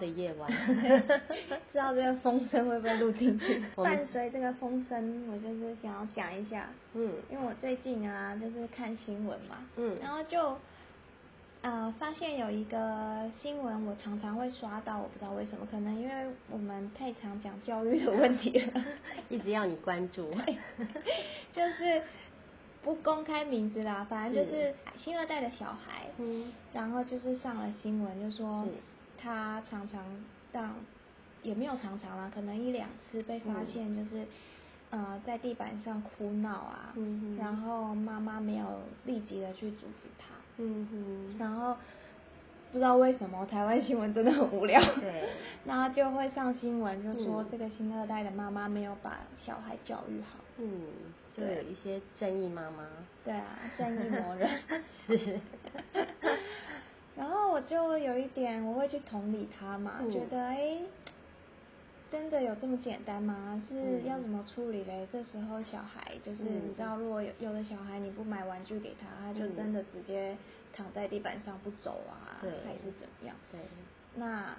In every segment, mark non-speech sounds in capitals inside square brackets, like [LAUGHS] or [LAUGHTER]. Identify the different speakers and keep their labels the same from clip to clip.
Speaker 1: 的夜晚。[LAUGHS]
Speaker 2: 知道这个风声会不会录进去？[LAUGHS] 伴随这个风声，我就是想要讲一下，嗯，因为我最近啊，就是看新闻嘛，嗯，然后就。呃，发现有一个新闻，我常常会刷到，我不知道为什么，可能因为我们太常讲教育的问题了，[LAUGHS]
Speaker 1: 一直要你关注，
Speaker 2: 就是不公开名字啦，反正就是新二代的小孩，嗯，然后就是上了新闻，就说他常常让，也没有常常啦，可能一两次被发现，就是呃在地板上哭闹啊，然后妈妈没有立即的去阻止他。嗯哼，然后不知道为什么台湾新闻真的很无聊，
Speaker 1: 对，
Speaker 2: 然后就会上新闻，就说这个新二代的妈妈没有把小孩教育好，
Speaker 1: 嗯，就有一些正义妈妈，
Speaker 2: 对啊，正义魔人。[LAUGHS]
Speaker 1: 是，
Speaker 2: 然后我就有一点我会去同理他嘛，觉得哎。真的有这么简单吗？是要怎么处理嘞？这时候小孩就是你知道，如果有有的小孩你不买玩具给他，他就真的直接躺在地板上不走啊，还是怎么样？
Speaker 1: 对，
Speaker 2: 那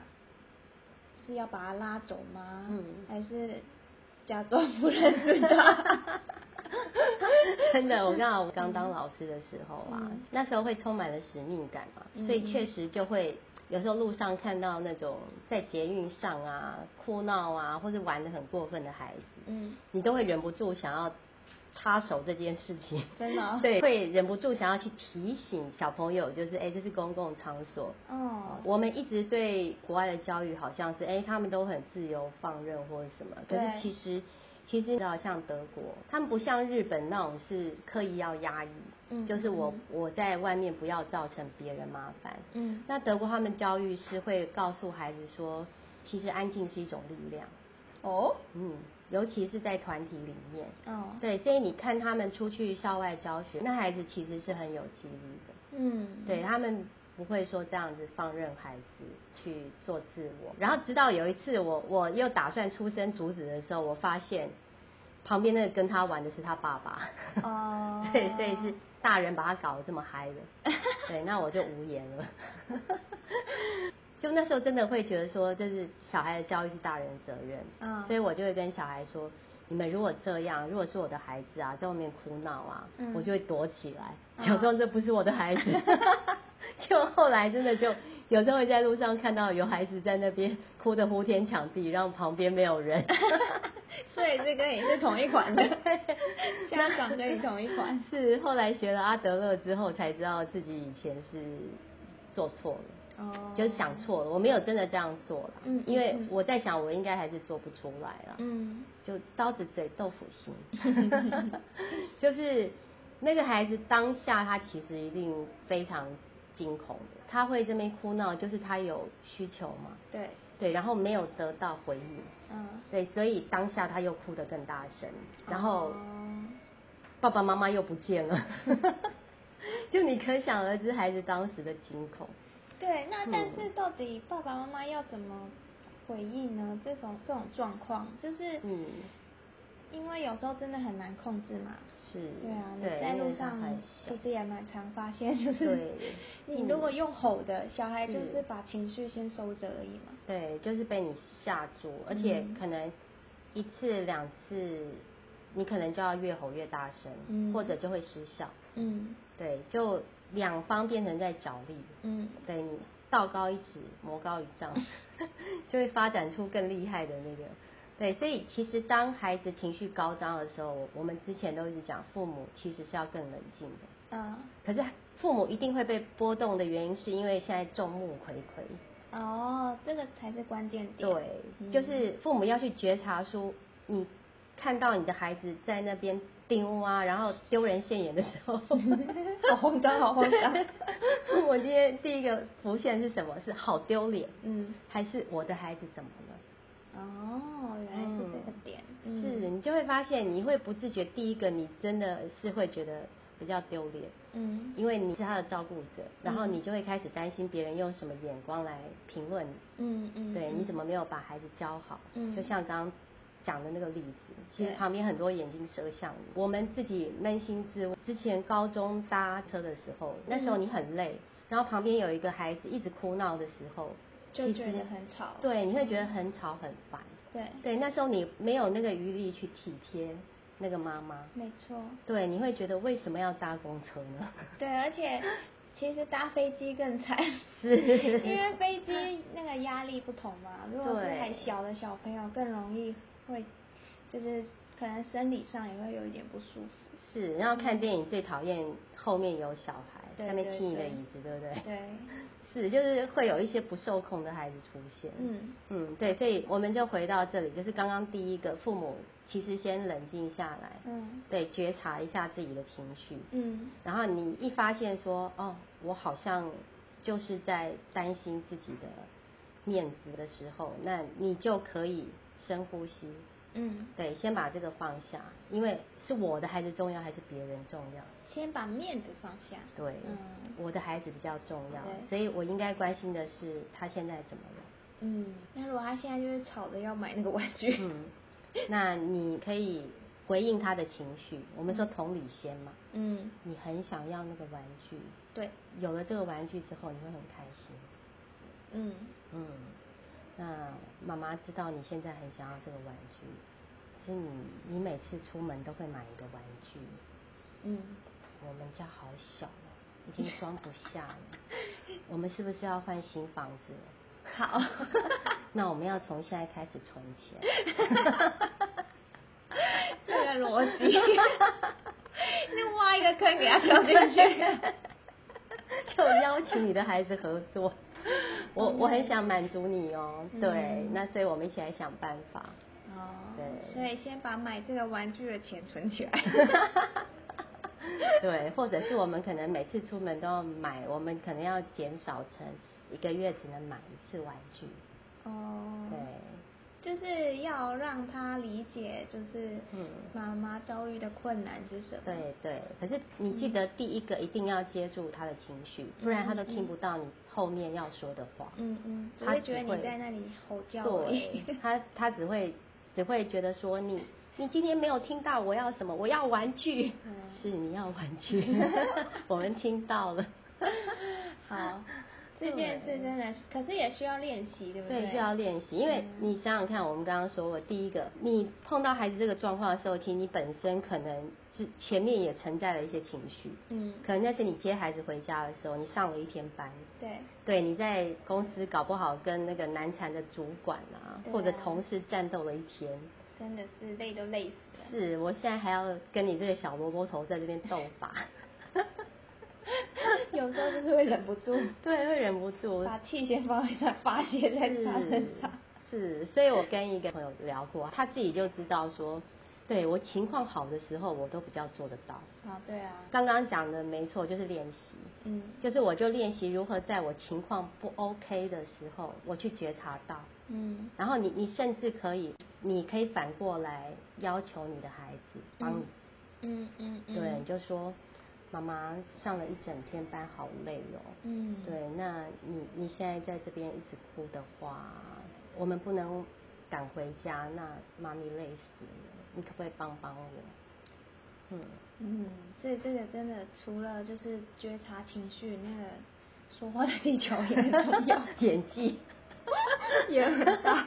Speaker 2: 是要把他拉走吗？嗯，还是假装不认识他？[LAUGHS] [LAUGHS]
Speaker 1: 真的，我刚好刚当老师的时候啊，那时候会充满了使命感嘛，所以确实就会。有时候路上看到那种在捷运上啊哭闹啊，或者玩的很过分的孩子，嗯，你都会忍不住想要插手这件事情，
Speaker 2: 真的，[LAUGHS]
Speaker 1: 对，会忍不住想要去提醒小朋友，就是哎，这是公共场所。哦，我们一直对国外的教育好像是哎，他们都很自由放任或者什么，可是其实。其实你知道，像德国，他们不像日本那种是刻意要压抑，嗯，就是我我在外面不要造成别人麻烦，嗯，那德国他们教育是会告诉孩子说，其实安静是一种力量，哦，嗯，尤其是在团体里面，哦，对，所以你看他们出去校外教学，那孩子其实是很有纪律的，嗯，对他们不会说这样子放任孩子。去做自我，然后直到有一次我我又打算出声阻止的时候，我发现旁边那个跟他玩的是他爸爸，哦，[LAUGHS] 对，所以是大人把他搞得这么嗨的，[LAUGHS] 对，那我就无言了。[LAUGHS] 就那时候真的会觉得说，这是小孩的教育是大人的责任，嗯，所以我就会跟小孩说，你们如果这样，如果是我的孩子啊，在外面哭闹啊，我就会躲起来，假装这不是我的孩子。[LAUGHS] 就后来真的就。有时候会在路上看到有孩子在那边哭得呼天抢地，然后旁边没有人，[LAUGHS]
Speaker 2: 所以这跟也是同一款的，[LAUGHS] 家长跟你同一款。
Speaker 1: 是后来学了阿德勒之后才知道自己以前是做错了，哦，就是想错了，我没有真的这样做了，嗯，因为我在想我应该还是做不出来了，嗯，就刀子嘴豆腐心，[LAUGHS] [LAUGHS] 就是那个孩子当下他其实一定非常。惊恐的，他会这边哭闹，就是他有需求嘛？
Speaker 2: 对。
Speaker 1: 对，然后没有得到回应，嗯，对，所以当下他又哭得更大声，然后爸爸妈妈又不见了，[LAUGHS] 就你可想而知孩子当时的惊恐。
Speaker 2: 对，那但是到底爸爸妈妈要怎么回应呢？这种这种状况，就是嗯。因为有时候真的很难控制嘛，
Speaker 1: 是，
Speaker 2: 对啊，你在路上其实也蛮常发现，[LAUGHS] 就是你如果用吼的，小孩就是把情绪先收着而已嘛。
Speaker 1: 对，就是被你吓住，而且可能一次两次，你可能就要越吼越大声，或者就会失效。嗯，对，就两方变成在角力。嗯，对你道高一尺，魔高一丈，[LAUGHS] 就会发展出更厉害的那个。对，所以其实当孩子情绪高涨的时候，我们之前都一直讲，父母其实是要更冷静的。嗯。可是父母一定会被波动的原因，是因为现在众目睽睽。
Speaker 2: 哦，这个才是关键点。
Speaker 1: 对，就是父母要去觉察出，你看到你的孩子在那边丢啊，然后丢人现眼的时候，[LAUGHS]
Speaker 2: 好慌张，好慌张。[LAUGHS]
Speaker 1: 我今天第一个浮现是什么？是好丢脸。嗯。还是我的孩子怎么了？
Speaker 2: 哦，原来是这个点，
Speaker 1: 是你就会发现，你会不自觉，第一个你真的是会觉得比较丢脸，嗯，因为你是他的照顾者，然后你就会开始担心别人用什么眼光来评论你，嗯嗯，对，你怎么没有把孩子教好？嗯，就像刚刚讲的那个例子，其实旁边很多眼睛射向你，我们自己扪心自问，之前高中搭车的时候，那时候你很累，然后旁边有一个孩子一直哭闹的时候。
Speaker 2: 就觉得很吵。
Speaker 1: 对，你会觉得很吵很烦。
Speaker 2: 对
Speaker 1: 对，那时候你没有那个余力去体贴那个妈妈。
Speaker 2: 没错。
Speaker 1: 对，你会觉得为什么要搭公车呢？
Speaker 2: 对，而且其实搭飞机更惨，[LAUGHS]
Speaker 1: 是，
Speaker 2: 因为飞机那个压力不同嘛。如果是还小的小朋友，更容易会就是可能生理上也会有一点不舒服。
Speaker 1: 是，然后看电影最讨厌后面有小孩在那踢你的椅子，对不对？[LAUGHS]
Speaker 2: 对。
Speaker 1: 是，就是会有一些不受控的孩子出现。嗯嗯，对，所以我们就回到这里，就是刚刚第一个，父母其实先冷静下来，嗯，对，觉察一下自己的情绪，嗯，然后你一发现说，哦，我好像就是在担心自己的面子的时候，那你就可以深呼吸。嗯，对，先把这个放下，因为是我的孩子重要还是别人重要？
Speaker 2: 先把面子放下。
Speaker 1: 对，嗯，我的孩子比较重要，所以我应该关心的是他现在怎么了。
Speaker 2: 嗯，那如果他现在就是吵着要买那个玩具，嗯，
Speaker 1: 那你可以回应他的情绪。我们说同理先嘛，嗯，你很想要那个玩具，
Speaker 2: 对，
Speaker 1: 有了这个玩具之后，你会很开心。嗯嗯。那妈妈知道你现在很想要这个玩具，是你你每次出门都会买一个玩具。嗯，我们家好小哦，已经装不下了。[LAUGHS] 我们是不是要换新房子？
Speaker 2: 好，[LAUGHS]
Speaker 1: 那我们要从现在开始存钱。[LAUGHS]
Speaker 2: 这个逻辑，[LAUGHS] 就挖一个坑给他跳进去，[LAUGHS]
Speaker 1: 就邀请你的孩子合作。我我很想满足你哦，对，那所以我们一起来想办法。哦，对，
Speaker 2: 所以先把买这个玩具的钱存起来。[LAUGHS]
Speaker 1: 对，或者是我们可能每次出门都要买，我们可能要减少成一个月只能买一次玩具。哦，对。
Speaker 2: 就是要让他理解，就是妈妈遭遇的困难是什么。
Speaker 1: 对对，可是你记得第一个一定要接住他的情绪，不然他都听不到你后面要说的话。
Speaker 2: 嗯嗯，他会觉得你在那里吼叫。
Speaker 1: 对，他他只会只会觉得说你你今天没有听到我要什么，我要玩具。是你要玩具，[LAUGHS] 我们听到了。
Speaker 2: 好。这件事真的，可是也需要练习，对不对？
Speaker 1: 对，需要练习，因为你想想看，我们刚刚说过，第一个，你碰到孩子这个状况的时候，其实你本身可能是前面也承载了一些情绪，嗯，可能那是你接孩子回家的时候，你上了一天班，
Speaker 2: 对，
Speaker 1: 对，你在公司搞不好跟那个难缠的主管啊，或者同事战斗了一天，
Speaker 2: 真的是累都累死了。
Speaker 1: 是我现在还要跟你这个小萝卜头在这边斗法。[LAUGHS] [LAUGHS]
Speaker 2: 有时候就是会忍不住，
Speaker 1: 对，会忍不住
Speaker 2: 把气先放在发泄在他身上。
Speaker 1: 是，所以我跟一个朋友聊过，他自己就知道说，对我情况好的时候，我都比较做得到。
Speaker 2: 啊，对啊。
Speaker 1: 刚刚讲的没错，就是练习。嗯。就是我就练习如何在我情况不 OK 的时候，我去觉察到。嗯。然后你你甚至可以，你可以反过来要求你的孩子帮你。嗯嗯嗯。对，就说。妈妈上了一整天班，好累哦。嗯，对，那你你现在在这边一直哭的话，我们不能赶回家，那妈咪累死了。你可不可以帮帮我？
Speaker 2: 嗯嗯，所以这个真的除了就是觉察情绪，那个说话的技巧也很重要，[LAUGHS]
Speaker 1: 演技 [LAUGHS]
Speaker 2: 也很大。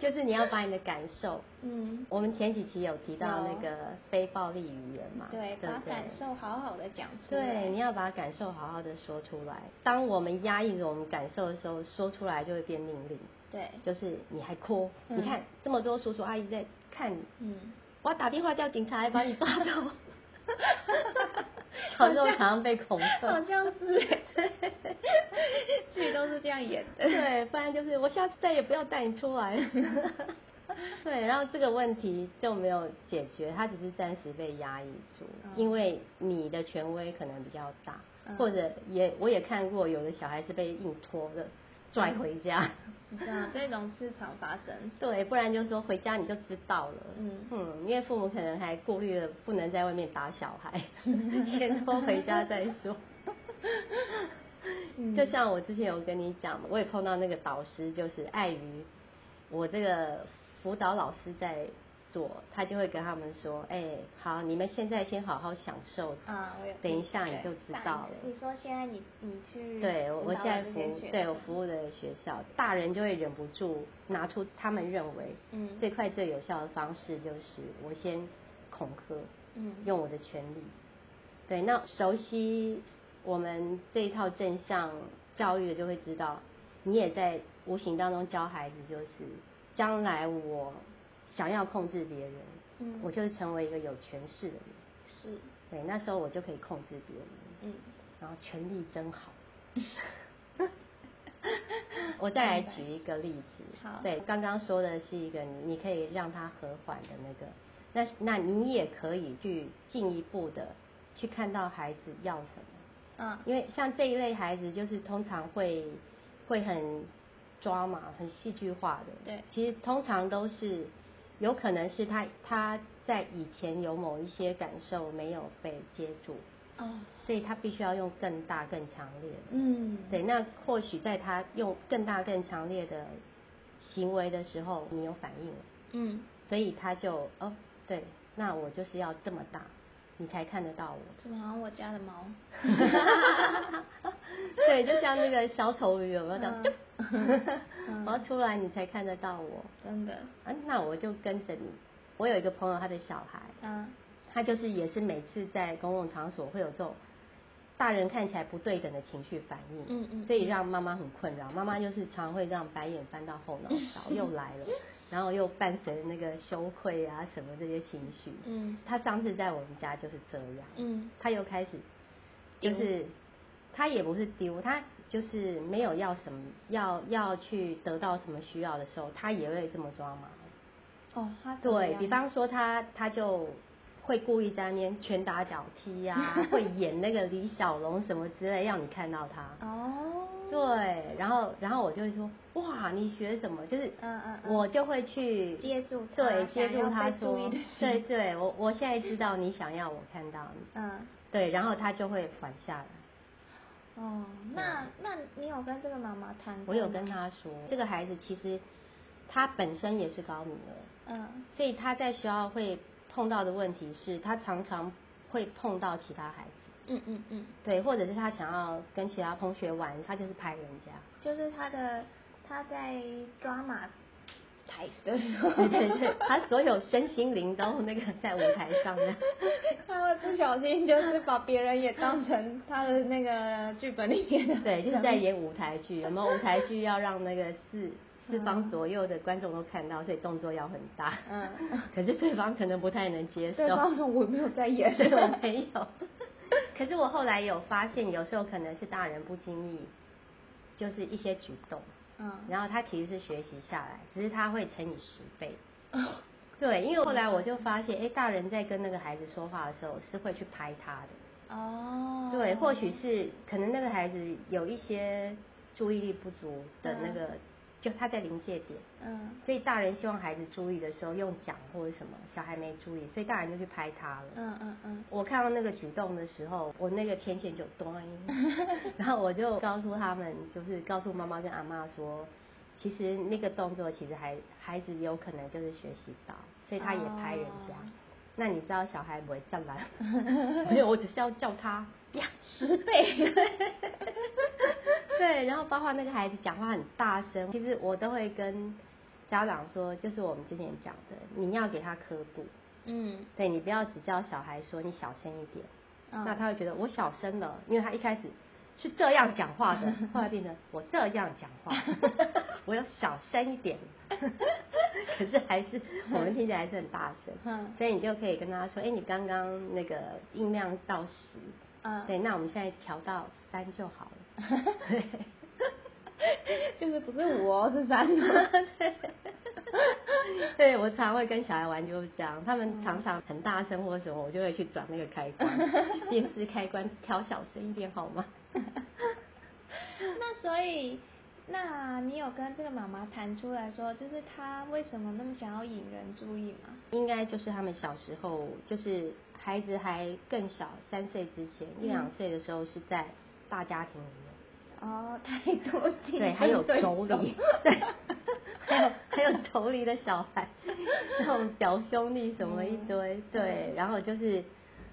Speaker 1: 就是你要把你的感受，嗯，我们前几期有提到那个非暴力语言嘛，
Speaker 2: 对，把感受好好的讲出来，
Speaker 1: 对，你要把感受好好的说出来。当我们压抑着我们感受的时候，说出来就会变命令，
Speaker 2: 对，
Speaker 1: 就是你还哭，你看这么多叔叔阿姨在看你，嗯，我要打电话叫警察来把你抓走。[LAUGHS] [LAUGHS] 好像常常被恐吓，
Speaker 2: 好像是，剧 [LAUGHS] 都是这样演的。
Speaker 1: 对，不然就是我下次再也不要带你出来。[LAUGHS] 对，然后这个问题就没有解决，他只是暂时被压抑住，因为你的权威可能比较大，或者也我也看过有的小孩是被硬拖的。拽回家，
Speaker 2: 这样这种事常发生。
Speaker 1: 对，不然就说回家你就知道了。嗯嗯，因为父母可能还顾虑了不能在外面打小孩，[LAUGHS] 先拖回家再说。就像我之前有跟你讲，我也碰到那个导师，就是碍于我这个辅导老师在做，他就会跟他们说：“哎，好，你们现在先好好享受，
Speaker 2: 啊，
Speaker 1: 等一下你就知道了。”
Speaker 2: 你说现在你你去
Speaker 1: 对，我现在服务，对我服务的学校，大人就会忍不住拿出他们认为嗯最快最有效的方式，就是我先恐吓，嗯，用我的权利。对，那熟悉我们这一套正向教育的就会知道，你也在无形当中教孩子，就是将来我。想要控制别人，嗯，我就是成为一个有权势的人，
Speaker 2: 是，
Speaker 1: 对，那时候我就可以控制别人，嗯，然后权力真好。[LAUGHS] 我再来举一个例子，
Speaker 2: 好，
Speaker 1: 对，刚刚说的是一个你你可以让他和缓的那个，那那你也可以去进一步的去看到孩子要什么，嗯，因为像这一类孩子就是通常会会很抓嘛，很戏剧化的，
Speaker 2: 对，
Speaker 1: 其实通常都是。有可能是他他在以前有某一些感受没有被接住，哦，所以他必须要用更大更强烈的，嗯，对，那或许在他用更大更强烈的行为的时候，你有反应了，嗯，所以他就哦，对，那我就是要这么大。你才看得到我，
Speaker 2: 怎么好像我家的猫？[LAUGHS] [LAUGHS]
Speaker 1: 对，就像那个小丑鱼，有没有的？我要出来，你才看得到我。
Speaker 2: 真的？
Speaker 1: 啊，那我就跟着你。我有一个朋友，他的小孩，嗯，他就是也是每次在公共场所会有这种大人看起来不对等的情绪反应，嗯嗯，所以让妈妈很困扰。妈妈就是常会让白眼翻到后脑勺，又来了。然后又伴随那个羞愧啊什么这些情绪，嗯，他上次在我们家就是这样，嗯，他又开始，就是他也不是丢，他就是没有要什么要要去得到什么需要的时候，他也会这么抓嘛。
Speaker 2: 哦，他
Speaker 1: 对比方说他他就会故意在那边拳打脚踢呀，[LAUGHS] 会演那个李小龙什么之类，让你看到他。哦。对，然后然后我就会说，哇，你学什么？就是，嗯嗯，我就会去
Speaker 2: 接住，
Speaker 1: 对，接住他说，对对，我我现在知道你想要我看到你，嗯，对，然后他就会缓下来。
Speaker 2: 哦，那那你有跟这个妈妈谈？
Speaker 1: 我有跟她说，这个孩子其实他本身也是高敏儿，嗯，所以他在学校会碰到的问题是他常常会碰到其他孩子。嗯嗯嗯，对，或者是他想要跟其他同学玩，他就是拍人家，
Speaker 2: 就是他的他在抓马台的时候，
Speaker 1: 对对对，他所有身心灵都那个在舞台上的，
Speaker 2: 他会不小心就是把别人也当成他的那个剧本里面的，
Speaker 1: 对，就是在演舞台剧，有没有舞台剧要让那个四四方左右的观众都看到，所以动作要很大，嗯，可是对方可能不太能接受，对
Speaker 2: 方说我没有在演，[LAUGHS]
Speaker 1: 我没有。可是我后来有发现，有时候可能是大人不经意，就是一些举动，嗯，然后他其实是学习下来，只是他会乘以十倍。对，因为后来我就发现，哎，大人在跟那个孩子说话的时候是会去拍他的。哦。对，或许是可能那个孩子有一些注意力不足的那个。就他在临界点，嗯，所以大人希望孩子注意的时候用讲或者什么，小孩没注意，所以大人就去拍他了，嗯嗯嗯。我看到那个举动的时候，我那个天线就端，[LAUGHS] 然后我就告诉他们，就是告诉妈妈跟阿妈说，其实那个动作其实还孩子有可能就是学习到，所以他也拍人家。那你知道小孩不会这样来？[LAUGHS] 没有，我只是要叫他
Speaker 2: 呀十倍。[LAUGHS]
Speaker 1: 对，然后包括那个孩子讲话很大声，其实我都会跟家长说，就是我们之前讲的，你要给他刻度。嗯，对你不要只叫小孩说你小声一点，那他会觉得我小声了，因为他一开始是这样讲话的，[LAUGHS] 后来变成我这样讲话，[LAUGHS] 我要小声一点。可是还是我们听起来还是很大声，所以你就可以跟他说，哎，你刚刚那个音量到十，嗯，对，那我们现在调到三就好了。对，[LAUGHS]
Speaker 2: 就是不是五哦，是三。[LAUGHS]
Speaker 1: 对，我常会跟小孩玩就是这样，他们常常很大声或者什么，我就会去转那个开关，[LAUGHS] 电视开关调小声一点好吗？
Speaker 2: 那所以。那你有跟这个妈妈谈出来说，就是她为什么那么想要引人注意吗？
Speaker 1: 应该就是他们小时候，就是孩子还更小，三岁之前，一两岁的时候是在大家庭里面。
Speaker 2: 哦，太多
Speaker 1: 对，还有妯娌，对，还有 [LAUGHS] 还有妯娌的小孩，那种表兄弟什么一堆，对，然后就是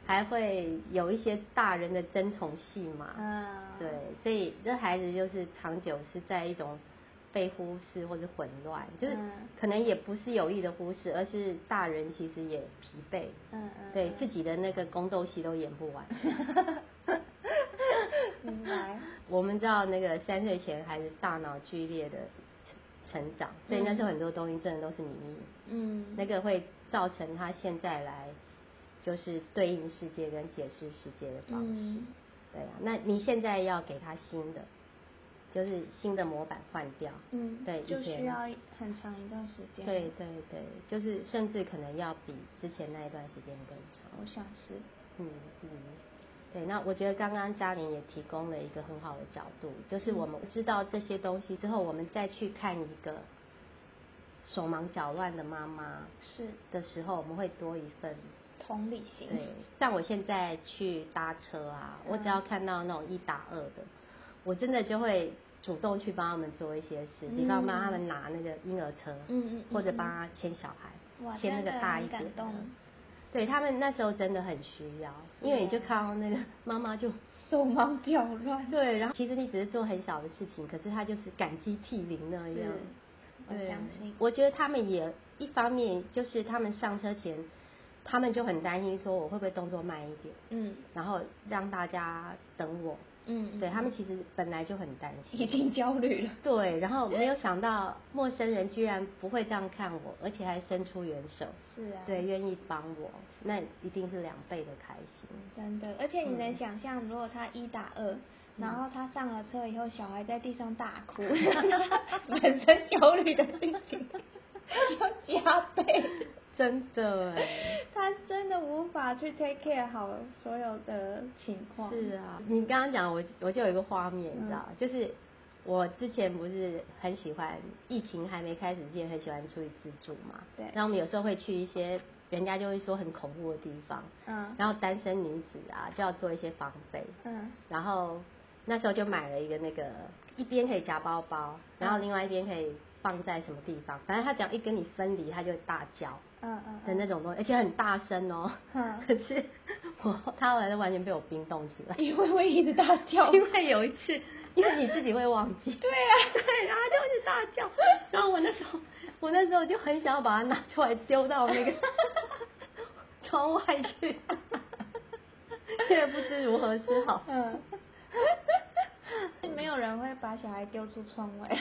Speaker 1: 还会有一些大人的争宠戏嘛，嗯，对，所以这孩子就是长久是在一种被忽视或者混乱，就是可能也不是有意的忽视，而是大人其实也疲惫，嗯嗯，对自己的那个宫斗戏都演不完。[LAUGHS]
Speaker 2: 明白。
Speaker 1: 我们知道那个三岁前孩子大脑剧烈的成成长，所以那时候很多东西真的都是秘密。嗯。那个会造成他现在来就是对应世界跟解释世界的方式。对啊，那你现在要给他新的，就是新的模板换掉。嗯。对，
Speaker 2: 就需要很长一段时间。
Speaker 1: 对对对，就是甚至可能要比之前那一段时间更长。
Speaker 2: 我想是。嗯
Speaker 1: 嗯。对，那我觉得刚刚嘉玲也提供了一个很好的角度，就是我们知道这些东西之后，我们再去看一个手忙脚乱的妈妈
Speaker 2: 是
Speaker 1: 的时候，我们会多一份
Speaker 2: 同理心。
Speaker 1: 对，像我现在去搭车啊，我只要看到那种一打二的，我真的就会主动去帮他们做一些事，比方帮他们拿那个婴儿车，嗯嗯，或者帮他牵小孩，牵那个大一点的。对他们那时候真的很需要，因为你就看到那个妈妈就
Speaker 2: 手忙脚乱。[LAUGHS]
Speaker 1: 对，然后其实你只是做很小的事情，可是他就是感激涕零那样。
Speaker 2: 我相信。
Speaker 1: 我觉得他们也一方面就是他们上车前，他们就很担心说我会不会动作慢一点，嗯，然后让大家等我。嗯，对他们其实本来就很担心，
Speaker 2: 已经焦虑了。[LAUGHS]
Speaker 1: 对，然后没有想到陌生人居然不会这样看我，而且还伸出援手。
Speaker 2: 是啊。
Speaker 1: 对，愿意帮我，那一定是两倍的开心。
Speaker 2: 真的，而且你能想象，如果他一打二，然后他上了车以后，小孩在地上大哭，[LAUGHS] [LAUGHS] 本身焦虑的心情要加倍。
Speaker 1: 真的哎，[LAUGHS]
Speaker 2: 他真的无法去 take care 好所有的情况。
Speaker 1: 是啊，你刚刚讲我我就有一个画面，你知道，就是我之前不是很喜欢疫情还没开始之前很喜欢出去自助嘛。
Speaker 2: 对。
Speaker 1: 然后我们有时候会去一些人家就会说很恐怖的地方。嗯。然后单身女子啊就要做一些防备。嗯。然后那时候就买了一个那个一边可以夹包包，然后另外一边可以放在什么地方，反正他只要一跟你分离，他就会大叫。嗯嗯的那种东西，而且很大声哦。嗯。可是我他后来就完全被我冰冻起来。
Speaker 2: 因为会一直大叫。[LAUGHS]
Speaker 1: 因为有一次，因为你自己会忘记。
Speaker 2: 对啊。
Speaker 1: 对，然后就一直大叫。[LAUGHS] 然后我那时候，我那时候就很想要把它拿出来丢到那个 [LAUGHS] 窗外去。现在不知如何是好。嗯。
Speaker 2: 没有人会把小孩丢出窗外。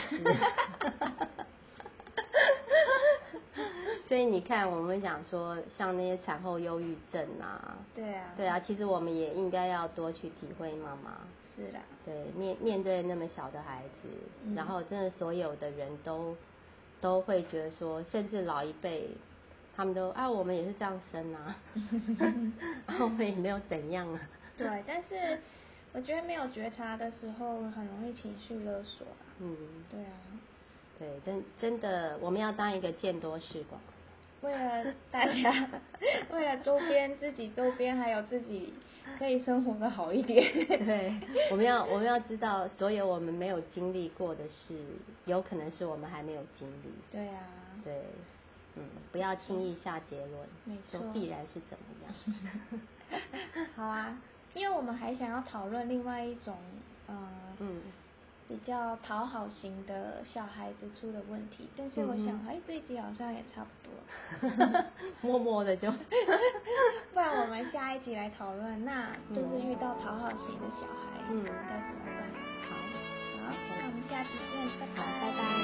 Speaker 1: 所以你看，我们想说，像那些产后忧郁症啊，
Speaker 2: 对啊，
Speaker 1: 对啊，其实我们也应该要多去体会妈妈。
Speaker 2: 是的。
Speaker 1: 对，面面对那么小的孩子，然后真的所有的人都都会觉得说，甚至老一辈，他们都啊，我们也是这样生啊，然 [LAUGHS] 后 [LAUGHS] 我们也没有怎样啊。
Speaker 2: 对，但是我觉得没有觉察的时候，很容易情绪勒索。嗯，对啊。
Speaker 1: 对，真真的，我们要当一个见多识广。
Speaker 2: 为了大家，为了周边自己周边还有自己可以生活的好一点。
Speaker 1: 对，我们要我们要知道，所有我们没有经历过的事，有可能是我们还没有经历。
Speaker 2: 对啊。
Speaker 1: 对，嗯，不要轻易下结论，
Speaker 2: 没错，
Speaker 1: 必然是怎么
Speaker 2: 样。[LAUGHS] 好啊，因为我们还想要讨论另外一种，呃，嗯。比较讨好型的小孩子出的问题，但是我想，哎，这一集好像也差不
Speaker 1: 多，[LAUGHS] 默默的就，[LAUGHS]
Speaker 2: 不然我们下一集来讨论，那就是遇到讨好型的小孩，嗯，该怎么办？
Speaker 1: 好，
Speaker 2: 好，那我们下集见，拜拜。